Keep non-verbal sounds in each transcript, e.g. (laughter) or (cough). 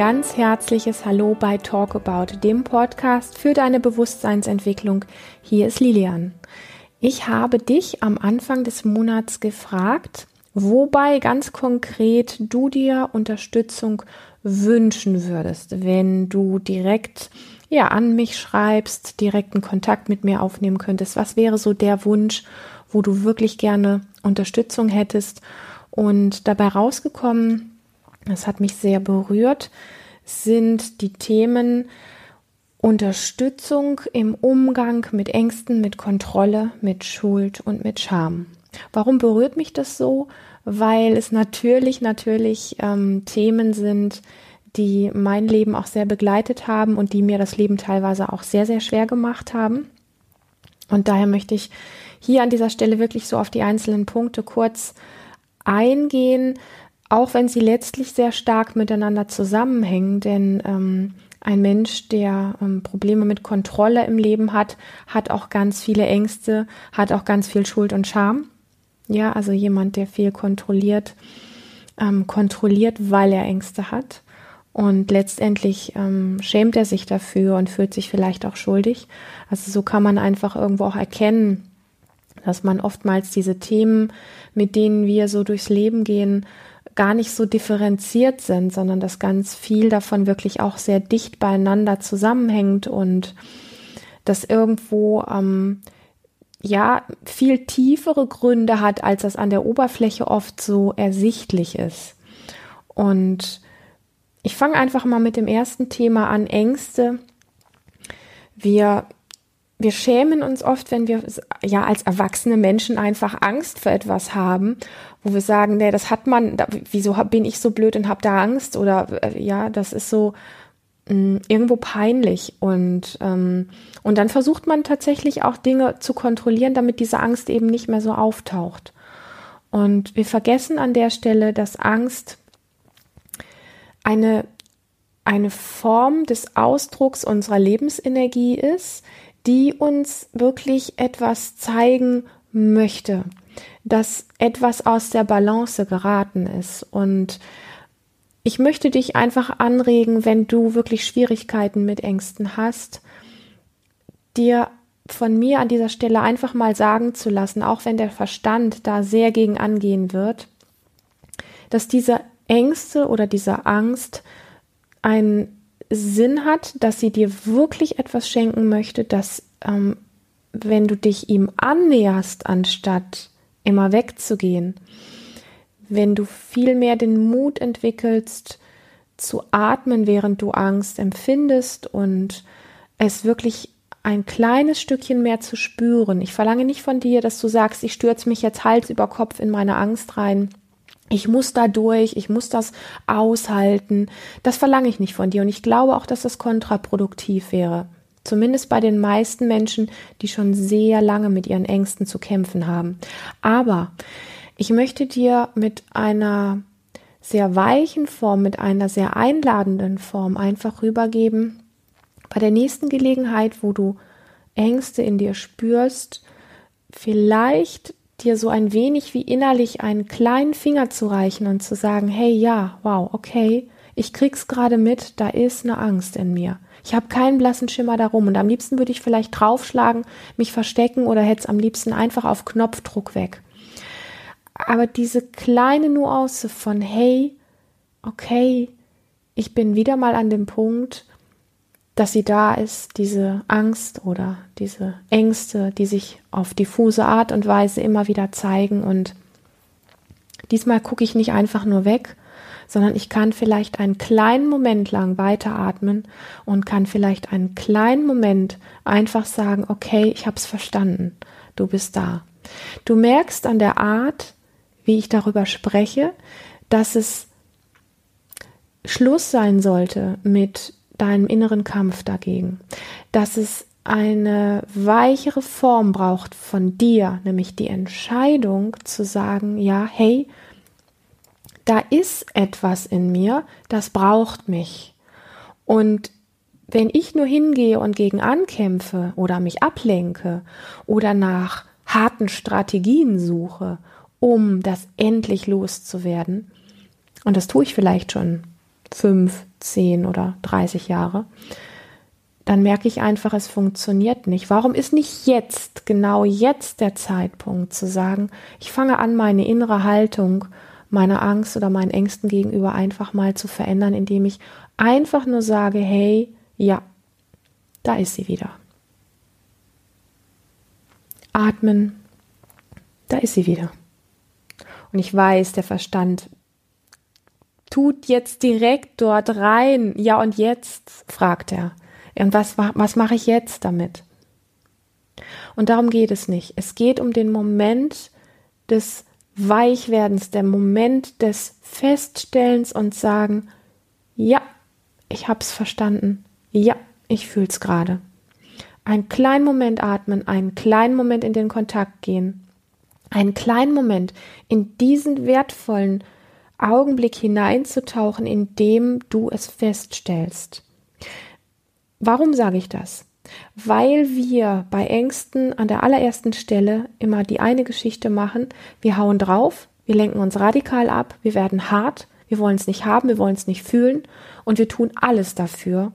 ganz herzliches Hallo bei Talk About, dem Podcast für deine Bewusstseinsentwicklung. Hier ist Lilian. Ich habe dich am Anfang des Monats gefragt, wobei ganz konkret du dir Unterstützung wünschen würdest, wenn du direkt ja an mich schreibst, direkten Kontakt mit mir aufnehmen könntest. Was wäre so der Wunsch, wo du wirklich gerne Unterstützung hättest? Und dabei rausgekommen das hat mich sehr berührt, sind die Themen Unterstützung im Umgang mit Ängsten, mit Kontrolle, mit Schuld und mit Scham. Warum berührt mich das so? Weil es natürlich, natürlich ähm, Themen sind, die mein Leben auch sehr begleitet haben und die mir das Leben teilweise auch sehr, sehr schwer gemacht haben. Und daher möchte ich hier an dieser Stelle wirklich so auf die einzelnen Punkte kurz eingehen, auch wenn sie letztlich sehr stark miteinander zusammenhängen, denn ähm, ein Mensch, der ähm, Probleme mit Kontrolle im Leben hat, hat auch ganz viele Ängste, hat auch ganz viel Schuld und Scham. Ja, also jemand, der viel kontrolliert, ähm, kontrolliert, weil er Ängste hat. Und letztendlich ähm, schämt er sich dafür und fühlt sich vielleicht auch schuldig. Also so kann man einfach irgendwo auch erkennen, dass man oftmals diese Themen, mit denen wir so durchs Leben gehen, gar nicht so differenziert sind, sondern dass ganz viel davon wirklich auch sehr dicht beieinander zusammenhängt und das irgendwo ähm, ja viel tiefere Gründe hat, als das an der Oberfläche oft so ersichtlich ist. Und ich fange einfach mal mit dem ersten Thema an, Ängste. Wir wir schämen uns oft, wenn wir ja als erwachsene Menschen einfach Angst vor etwas haben, wo wir sagen, nee, das hat man, da, wieso bin ich so blöd und habe da Angst oder äh, ja, das ist so mh, mm, irgendwo peinlich und ähm, und dann versucht man tatsächlich auch Dinge zu kontrollieren, damit diese Angst eben nicht mehr so auftaucht. Und wir vergessen an der Stelle, dass Angst eine eine Form des Ausdrucks unserer Lebensenergie ist, die uns wirklich etwas zeigen möchte, dass etwas aus der Balance geraten ist. Und ich möchte dich einfach anregen, wenn du wirklich Schwierigkeiten mit Ängsten hast, dir von mir an dieser Stelle einfach mal sagen zu lassen, auch wenn der Verstand da sehr gegen angehen wird, dass diese Ängste oder diese Angst ein Sinn hat, dass sie dir wirklich etwas schenken möchte, dass ähm, wenn du dich ihm annäherst, anstatt immer wegzugehen, wenn du viel mehr den Mut entwickelst, zu atmen, während du Angst empfindest und es wirklich ein kleines Stückchen mehr zu spüren. Ich verlange nicht von dir, dass du sagst, ich stürze mich jetzt Hals über Kopf in meine Angst rein ich muss da durch, ich muss das aushalten. Das verlange ich nicht von dir. Und ich glaube auch, dass das kontraproduktiv wäre. Zumindest bei den meisten Menschen, die schon sehr lange mit ihren Ängsten zu kämpfen haben. Aber ich möchte dir mit einer sehr weichen Form, mit einer sehr einladenden Form einfach rübergeben, bei der nächsten Gelegenheit, wo du Ängste in dir spürst, vielleicht dir so ein wenig wie innerlich einen kleinen Finger zu reichen und zu sagen, hey ja, wow, okay, ich krieg's gerade mit, da ist eine Angst in mir. Ich habe keinen blassen Schimmer darum und am liebsten würde ich vielleicht draufschlagen, mich verstecken oder hätte es am liebsten einfach auf Knopfdruck weg. Aber diese kleine Nuance von hey, okay, ich bin wieder mal an dem Punkt, dass sie da ist, diese Angst oder diese Ängste, die sich auf diffuse Art und Weise immer wieder zeigen. Und diesmal gucke ich nicht einfach nur weg, sondern ich kann vielleicht einen kleinen Moment lang weiteratmen und kann vielleicht einen kleinen Moment einfach sagen, okay, ich habe es verstanden, du bist da. Du merkst an der Art, wie ich darüber spreche, dass es Schluss sein sollte mit deinem inneren Kampf dagegen, dass es eine weichere Form braucht von dir, nämlich die Entscheidung zu sagen, ja, hey, da ist etwas in mir, das braucht mich. Und wenn ich nur hingehe und gegen ankämpfe oder mich ablenke oder nach harten Strategien suche, um das endlich loszuwerden, und das tue ich vielleicht schon fünf, zehn oder 30 Jahre, dann merke ich einfach, es funktioniert nicht. Warum ist nicht jetzt, genau jetzt der Zeitpunkt zu sagen, ich fange an, meine innere Haltung meiner Angst oder meinen Ängsten gegenüber einfach mal zu verändern, indem ich einfach nur sage, hey, ja, da ist sie wieder. Atmen, da ist sie wieder. Und ich weiß, der Verstand tut jetzt direkt dort rein. Ja, und jetzt? fragt er. Und was, was mache ich jetzt damit? Und darum geht es nicht. Es geht um den Moment des Weichwerdens, der Moment des Feststellens und sagen, ja, ich hab's verstanden. Ja, ich fühl's gerade. Einen kleinen Moment atmen, einen kleinen Moment in den Kontakt gehen, einen kleinen Moment in diesen wertvollen Augenblick hineinzutauchen, in dem du es feststellst. Warum sage ich das? Weil wir bei Ängsten an der allerersten Stelle immer die eine Geschichte machen, wir hauen drauf, wir lenken uns radikal ab, wir werden hart, wir wollen es nicht haben, wir wollen es nicht fühlen und wir tun alles dafür,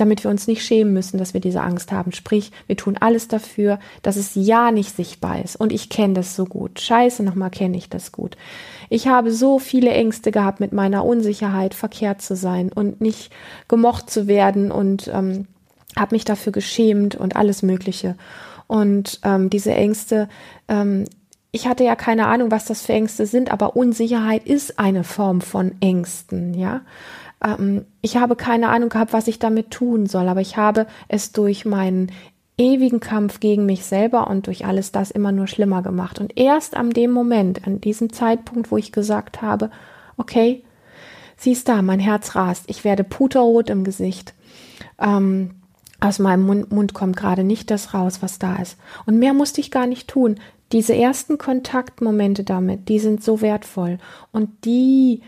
damit wir uns nicht schämen müssen, dass wir diese Angst haben. Sprich, wir tun alles dafür, dass es ja nicht sichtbar ist. Und ich kenne das so gut. Scheiße, nochmal kenne ich das gut. Ich habe so viele Ängste gehabt, mit meiner Unsicherheit verkehrt zu sein und nicht gemocht zu werden und ähm, habe mich dafür geschämt und alles Mögliche. Und ähm, diese Ängste, ähm, ich hatte ja keine Ahnung, was das für Ängste sind, aber Unsicherheit ist eine Form von Ängsten, ja ähm, ich habe keine Ahnung gehabt, was ich damit tun soll, aber ich habe es durch meinen ewigen Kampf gegen mich selber und durch alles das immer nur schlimmer gemacht. Und erst an dem Moment, an diesem Zeitpunkt, wo ich gesagt habe, okay, siehst da, mein Herz rast, ich werde puterrot im Gesicht. Ähm, aus meinem Mund, Mund kommt gerade nicht das raus, was da ist. Und mehr musste ich gar nicht tun. Diese ersten Kontaktmomente damit, die sind so wertvoll. Und die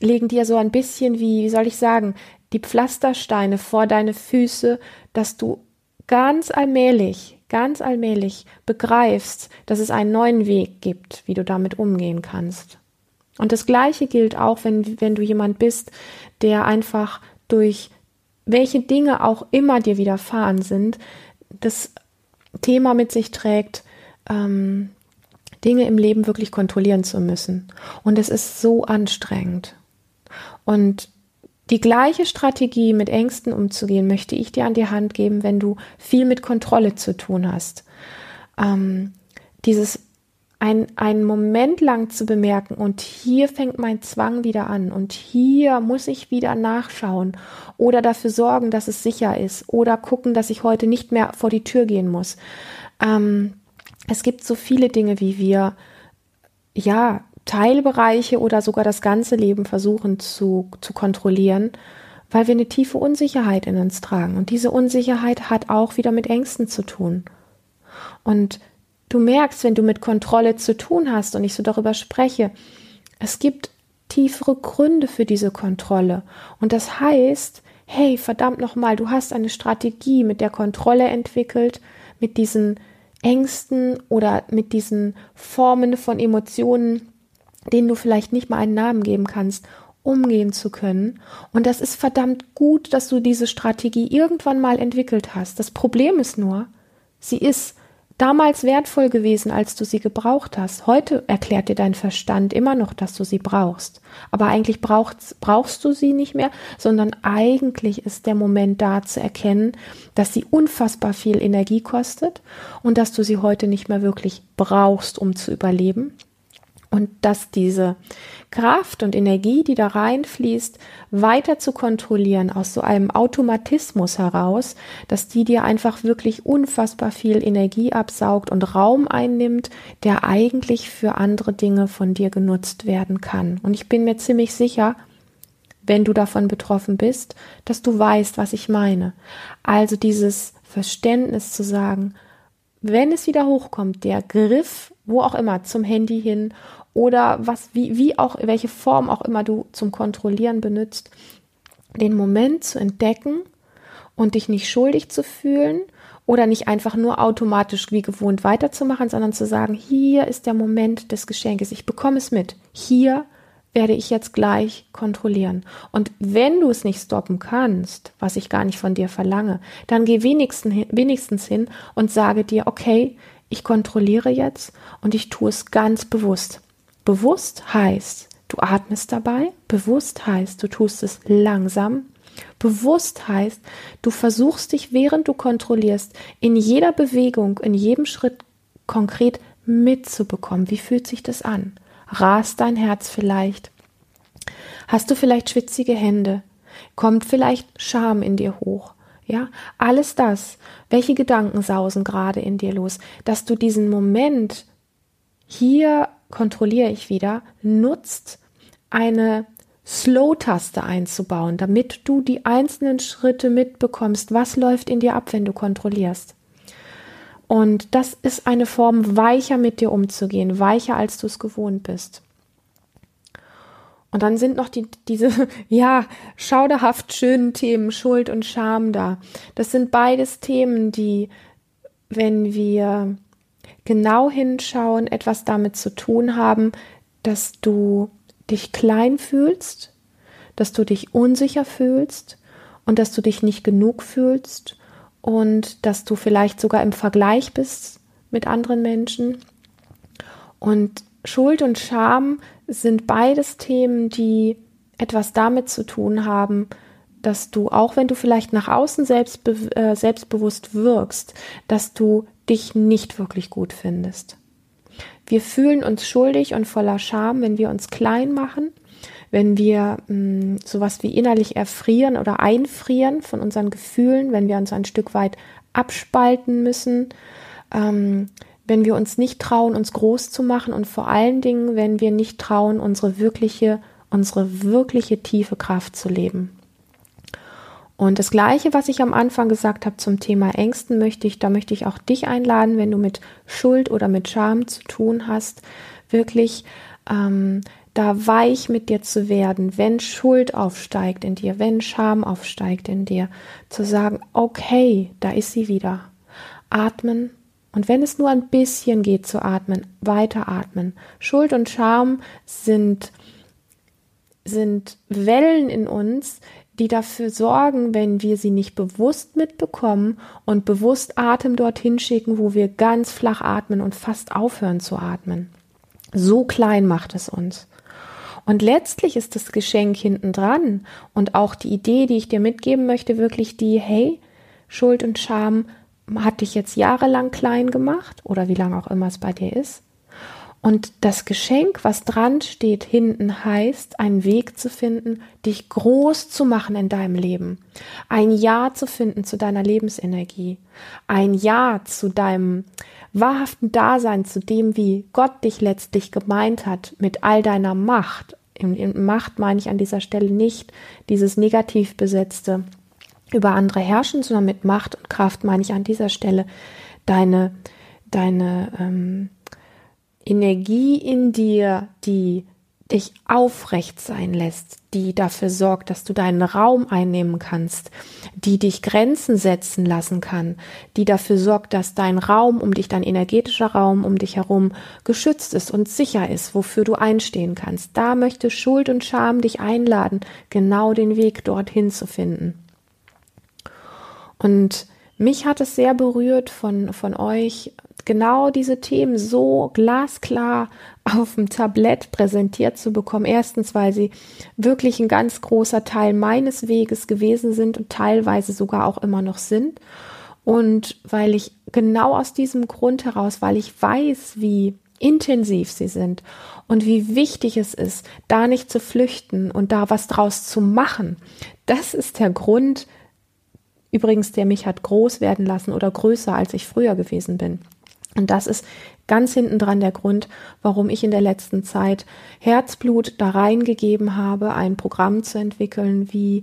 legen dir so ein bisschen wie, wie soll ich sagen, die Pflastersteine vor deine Füße, dass du ganz allmählich, ganz allmählich begreifst, dass es einen neuen Weg gibt, wie du damit umgehen kannst. Und das Gleiche gilt auch, wenn, wenn du jemand bist, der einfach durch welche Dinge auch immer dir widerfahren sind, das Thema mit sich trägt, ähm, Dinge im Leben wirklich kontrollieren zu müssen. Und es ist so anstrengend. Und die gleiche Strategie, mit Ängsten umzugehen, möchte ich dir an die Hand geben, wenn du viel mit Kontrolle zu tun hast. Ähm, dieses ein, einen Moment lang zu bemerken und hier fängt mein Zwang wieder an und hier muss ich wieder nachschauen oder dafür sorgen, dass es sicher ist oder gucken, dass ich heute nicht mehr vor die Tür gehen muss. Ähm, es gibt so viele Dinge, wie wir ja Teilbereiche oder sogar das ganze Leben versuchen zu, zu kontrollieren, weil wir eine tiefe Unsicherheit in uns tragen. Und diese Unsicherheit hat auch wieder mit Ängsten zu tun. Und du merkst, wenn du mit Kontrolle zu tun hast und ich so darüber spreche, es gibt tiefere Gründe für diese Kontrolle. Und das heißt, hey, verdammt nochmal, du hast eine Strategie mit der Kontrolle entwickelt, mit diesen Ängsten oder mit diesen Formen von Emotionen, denen du vielleicht nicht mal einen Namen geben kannst, umgehen zu können. Und das ist verdammt gut, dass du diese Strategie irgendwann mal entwickelt hast. Das Problem ist nur, sie ist damals wertvoll gewesen, als du sie gebraucht hast. Heute erklärt dir dein Verstand immer noch, dass du sie brauchst. Aber eigentlich brauchst, brauchst du sie nicht mehr, sondern eigentlich ist der Moment da zu erkennen, dass sie unfassbar viel Energie kostet und dass du sie heute nicht mehr wirklich brauchst, um zu überleben und dass diese Kraft und Energie, die da reinfließt, weiter zu kontrollieren aus so einem Automatismus heraus, dass die dir einfach wirklich unfassbar viel Energie absaugt und Raum einnimmt, der eigentlich für andere Dinge von dir genutzt werden kann. Und ich bin mir ziemlich sicher, wenn du davon betroffen bist, dass du weißt, was ich meine. Also dieses Verständnis zu sagen, wenn es wieder hochkommt, der Griff, wo auch immer, zum Handy hin oder was, wie, wie auch, welche Form auch immer du zum Kontrollieren benutzt, den Moment zu entdecken und dich nicht schuldig zu fühlen oder nicht einfach nur automatisch wie gewohnt weiterzumachen, sondern zu sagen, hier ist der Moment des Geschenkes, ich bekomme es mit, hier werde ich jetzt gleich kontrollieren. Und wenn du es nicht stoppen kannst, was ich gar nicht von dir verlange, dann geh wenigstens, wenigstens hin und sage dir, okay, ich kontrolliere jetzt und ich tue es ganz bewusst. Bewusst heißt, du atmest dabei. Bewusst heißt, du tust es langsam. Bewusst heißt, du versuchst dich, während du kontrollierst, in jeder Bewegung, in jedem Schritt konkret mitzubekommen. Wie fühlt sich das an? Rast dein Herz vielleicht? Hast du vielleicht schwitzige Hände? Kommt vielleicht Scham in dir hoch? Ja, alles das. Welche Gedanken sausen gerade in dir los, dass du diesen Moment hier kontrolliere ich wieder, nutzt, eine Slow-Taste einzubauen, damit du die einzelnen Schritte mitbekommst, was läuft in dir ab, wenn du kontrollierst. Und das ist eine Form, weicher mit dir umzugehen, weicher als du es gewohnt bist. Und dann sind noch die, diese, (laughs) ja, schauderhaft schönen Themen Schuld und Scham da. Das sind beides Themen, die, wenn wir genau hinschauen, etwas damit zu tun haben, dass du dich klein fühlst, dass du dich unsicher fühlst und dass du dich nicht genug fühlst und dass du vielleicht sogar im Vergleich bist mit anderen Menschen. Und Schuld und Scham sind beides Themen, die etwas damit zu tun haben, dass du, auch wenn du vielleicht nach außen selbstbe äh, selbstbewusst wirkst, dass du dich nicht wirklich gut findest. Wir fühlen uns schuldig und voller Scham, wenn wir uns klein machen, wenn wir mh, mm, sowas wie innerlich erfrieren oder einfrieren von unseren Gefühlen, wenn wir uns ein Stück weit abspalten müssen, ähm, wenn wir uns nicht trauen, uns groß zu machen und vor allen Dingen, wenn wir nicht trauen, unsere wirkliche, unsere wirkliche tiefe Kraft zu leben. Und das Gleiche, was ich am Anfang gesagt habe zum Thema Ängsten, möchte ich, da möchte ich auch dich einladen, wenn du mit Schuld oder mit Scham zu tun hast, wirklich ähm, da weich mit dir zu werden, wenn Schuld aufsteigt in dir, wenn Scham aufsteigt in dir, zu sagen, okay, da ist sie wieder. Atmen. Und wenn es nur ein bisschen geht zu atmen, weiter atmen. Schuld und Scham sind, sind Wellen in uns, die dafür sorgen, wenn wir sie nicht bewusst mitbekommen und bewusst Atem dorthin schicken, wo wir ganz flach atmen und fast aufhören zu atmen. So klein macht es uns. Und letztlich ist das Geschenk hinten dran und auch die Idee, die ich dir mitgeben möchte, wirklich die, hey, Schuld und Scham hat dich jetzt jahrelang klein gemacht oder wie lange auch immer es bei dir ist. Und das Geschenk, was dran steht hinten, heißt, einen Weg zu finden, dich groß zu machen in deinem Leben. Ein Ja zu finden zu deiner Lebensenergie. Ein Ja zu deinem wahrhaften Dasein, zu dem, wie Gott dich letztlich gemeint hat, mit all deiner Macht. In, in Macht meine ich an dieser Stelle nicht dieses negativ besetzte über andere herrschen, sondern mit Macht und Kraft meine ich an dieser Stelle deine, deine, ähm, Energie in dir, die dich aufrecht sein lässt, die dafür sorgt, dass du deinen Raum einnehmen kannst, die dich Grenzen setzen lassen kann, die dafür sorgt, dass dein Raum um dich, dein energetischer Raum um dich herum geschützt ist und sicher ist, wofür du einstehen kannst. Da möchte Schuld und Scham dich einladen, genau den Weg dorthin zu finden. Und mich hat es sehr berührt von, von euch genau diese Themen so glasklar auf dem Tablett präsentiert zu bekommen. Erstens, weil sie wirklich ein ganz großer Teil meines Weges gewesen sind und teilweise sogar auch immer noch sind. Und weil ich genau aus diesem Grund heraus, weil ich weiß, wie intensiv sie sind und wie wichtig es ist, da nicht zu flüchten und da was draus zu machen. Das ist der Grund, übrigens, der mich hat groß werden lassen oder größer, als ich früher gewesen bin. Und das ist ganz hinten dran der Grund, warum ich in der letzten Zeit Herzblut da reingegeben habe, ein Programm zu entwickeln, wie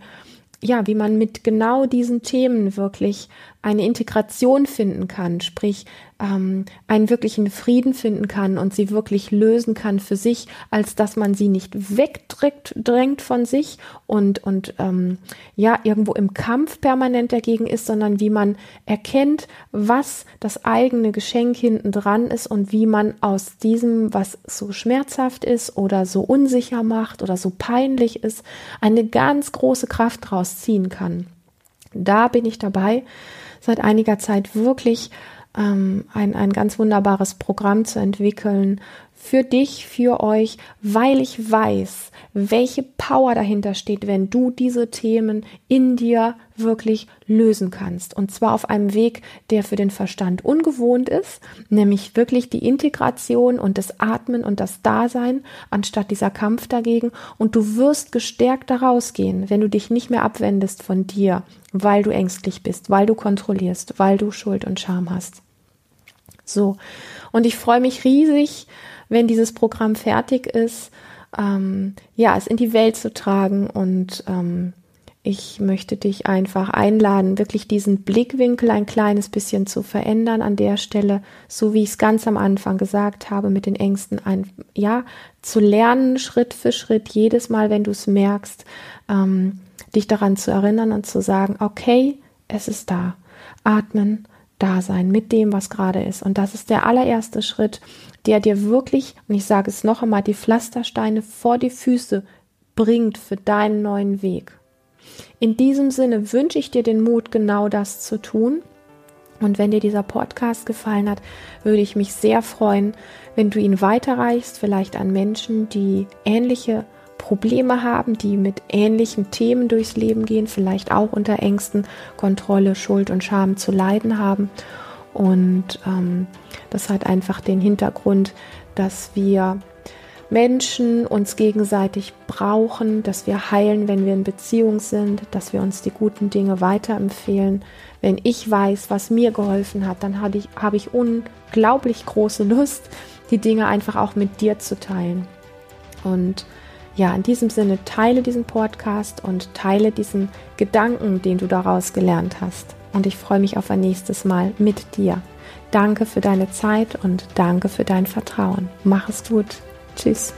ja, wie man mit genau diesen Themen wirklich eine Integration finden kann, sprich ähm, einen wirklichen Frieden finden kann und sie wirklich lösen kann für sich, als dass man sie nicht wegdrängt drängt von sich und, und ähm, ja, irgendwo im Kampf permanent dagegen ist, sondern wie man erkennt, was das eigene Geschenk hinten dran ist und wie man aus diesem, was so schmerzhaft ist oder so unsicher macht oder so peinlich ist, eine ganz große Kraft draus ziehen kann. Da bin ich dabei, seit einiger Zeit wirklich ähm, ein, ein ganz wunderbares Programm zu entwickeln für dich, für euch, weil ich weiß, welche Power dahinter steht, wenn du diese Themen in dir wirklich lösen kannst. Und zwar auf einem Weg, der für den Verstand ungewohnt ist, nämlich wirklich die Integration und das Atmen und das Dasein anstatt dieser Kampf dagegen. Und du wirst gestärkt daraus gehen, wenn du dich nicht mehr abwendest von dir, weil du ängstlich bist, weil du kontrollierst, weil du Schuld und Scham hast. So. Und ich freue mich riesig, wenn dieses Programm fertig ist, ähm, ja, es in die Welt zu tragen und ähm, ich möchte dich einfach einladen, wirklich diesen Blickwinkel ein kleines bisschen zu verändern an der Stelle, so wie ich es ganz am Anfang gesagt habe, mit den Ängsten ein, ja, zu lernen, Schritt für Schritt, jedes Mal, wenn du es merkst, ähm, dich daran zu erinnern und zu sagen, okay, es ist da. Atmen, da sein mit dem, was gerade ist. Und das ist der allererste Schritt, der dir wirklich, und ich sage es noch einmal, die Pflastersteine vor die Füße bringt für deinen neuen Weg. In diesem Sinne wünsche ich dir den Mut, genau das zu tun. Und wenn dir dieser Podcast gefallen hat, würde ich mich sehr freuen, wenn du ihn weiterreichst, vielleicht an Menschen, die ähnliche Probleme haben, die mit ähnlichen Themen durchs Leben gehen, vielleicht auch unter Ängsten, Kontrolle, Schuld und Scham zu leiden haben. Und ähm, das hat einfach den Hintergrund, dass wir Menschen uns gegenseitig brauchen, dass wir heilen, wenn wir in Beziehung sind, dass wir uns die guten Dinge weiterempfehlen. Wenn ich weiß, was mir geholfen hat, dann habe ich, habe ich unglaublich große Lust, die Dinge einfach auch mit dir zu teilen. Und ja, in diesem Sinne teile diesen Podcast und teile diesen Gedanken, den du daraus gelernt hast. Und ich freue mich auf ein nächstes Mal mit dir. Danke für deine Zeit und danke für dein Vertrauen. Mach es gut. Tschüss.